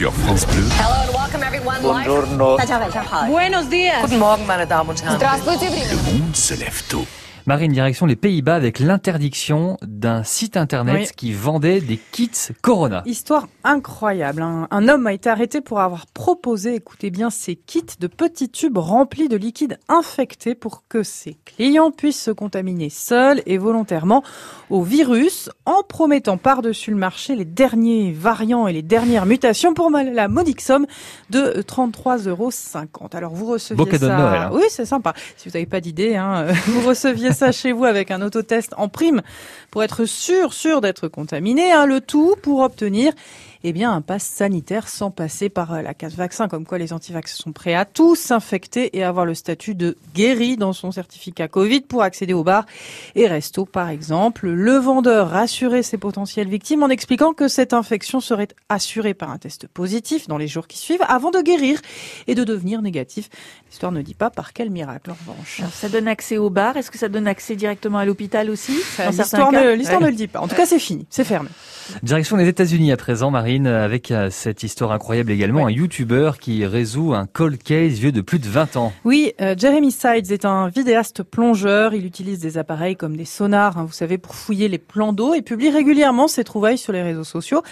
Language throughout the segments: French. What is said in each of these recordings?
sur France Bleu. Buenos días. Guten Morgen, meine Damen und Herren. Le monde se lève tôt. Marine, direction les Pays-Bas avec l'interdiction d'un site internet Oui. qui vendait des kits Corona. Histoire incroyable. hein. Un homme a été arrêté pour avoir proposé, écoutez bien, ces kits de petits tubes remplis de liquide infecté pour que ses clients puissent se contaminer seuls et volontairement au virus en promettant par-dessus le marché les derniers variants et les dernières mutations pour la modique somme de 33,50 euros. Alors vous receviez Beau cadeau de ça. Noël, hein. Oui, c'est sympa. Si vous n'avez pas d'idée, hein, euh, vous receviez chez vous avec un autotest en prime pour être sûr, sûr d'être contaminé. hein, le tout pour obtenir eh bien, un pass sanitaire sans passer par euh, la case vaccin, comme quoi les antivax sont prêts à tout s'infecter et avoir le statut de guéri dans son certificat Covid pour accéder aux bars et restos, par exemple. Le vendeur rassurait ses potentielles victimes en expliquant que cette infection serait assurée par un test positif dans les jours qui suivent avant de guérir et de devenir négatif. L'histoire ne dit pas par quel miracle, en revanche. Alors, ça donne accès au bar. Est-ce que ça donne accès directement à l'hôpital aussi? L'histoire ne, Ouais. ne le dit pas. En tout cas, c'est fini, c'est fermé. Direction les États-Unis à présent, Marine, avec euh, cette histoire incroyable également, un YouTuber qui résout un cold case vieux de plus de 20 ans. Oui, euh, Jeremy Sides est un vidéaste plongeur. Il utilise des appareils comme des sonars, hein, vous savez, pour fouiller les plans d'eau et publie régulièrement ses trouvailles sur les réseaux sociaux.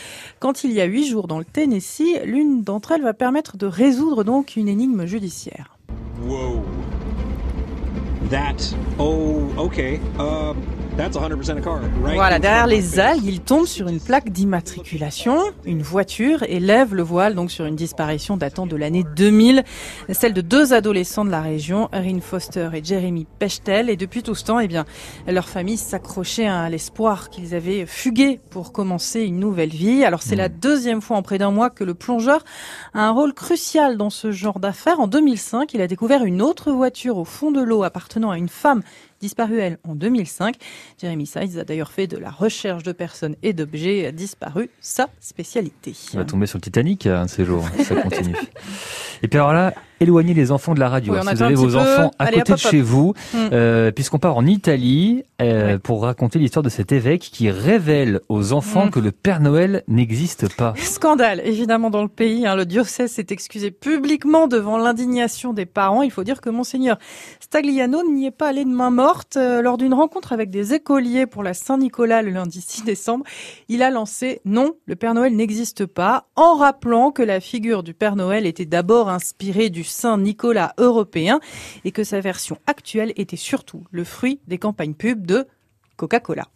Quand il y a huit jours dans le Tennessee, l'une d'entre elles va permettre de résoudre donc une énigme judiciaire. Whoa. That. Oh, okay. Uh, that's 100% a car, right? Voilà, derrière les algues, il tombe sur une plaque d'immatriculation, une voiture, et lève le voile donc sur une disparition datant de l'année 2000, celle de deux adolescents de la région, Erin Foster et Jeremy Pechtel. Et depuis tout ce temps, eh bien, leur famille s'accrochait à l'espoir qu'ils avaient fugué pour commencer une nouvelle vie. Alors c'est la deuxième fois en près d'un mois que le plongeur a un rôle crucial dans ce genre d'affaires. En 2005, il a découvert une autre voiture au fond de l'eau appartenant à une femme disparue elle en 2005. Jeremy Sides a d'ailleurs fait de la recherche de personnes et d'objets disparus sa spécialité. Il va tomber sur le Titanic un de ces jours, ça continue. Et puis alors là, éloignez les enfants de la radio. Oui, on si vous avez vos peu. enfants à Allez, côté hop, de chez vous, Hmm. euh, puisqu'on part en Italie euh, pour raconter l'histoire de cet évêque qui révèle aux enfants Hmm. que le Père Noël n'existe pas. Scandale, évidemment, dans le pays. hein. Le diocèse s'est excusé publiquement devant l'indignation des parents. Il faut dire que Monseigneur Stagliano n'y est pas allé de main morte. Euh, lors d'une rencontre avec des écoliers pour la Saint-Nicolas le lundi 6 décembre, il a lancé « Non, le Père Noël n'existe pas », en rappelant que la figure du Père Noël était d'abord inspirée du Saint Nicolas européen et que sa version actuelle était surtout le fruit des campagnes pub de Coca-Cola.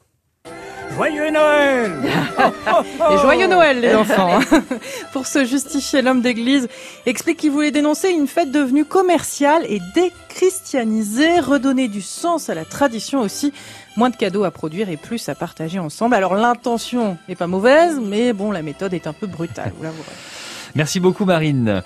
Joyeux Noël Et joyeux Noël, les enfants. Pour se justifier, l'homme d'église explique qu'il voulait dénoncer une fête devenue commerciale et déchristianisée, redonner du sens à la tradition aussi. Moins de cadeaux à produire et plus à partager ensemble. Alors l'intention n'est pas mauvaise, mais bon, la méthode est un peu brutale, vous l'avouerez. Merci beaucoup Marine.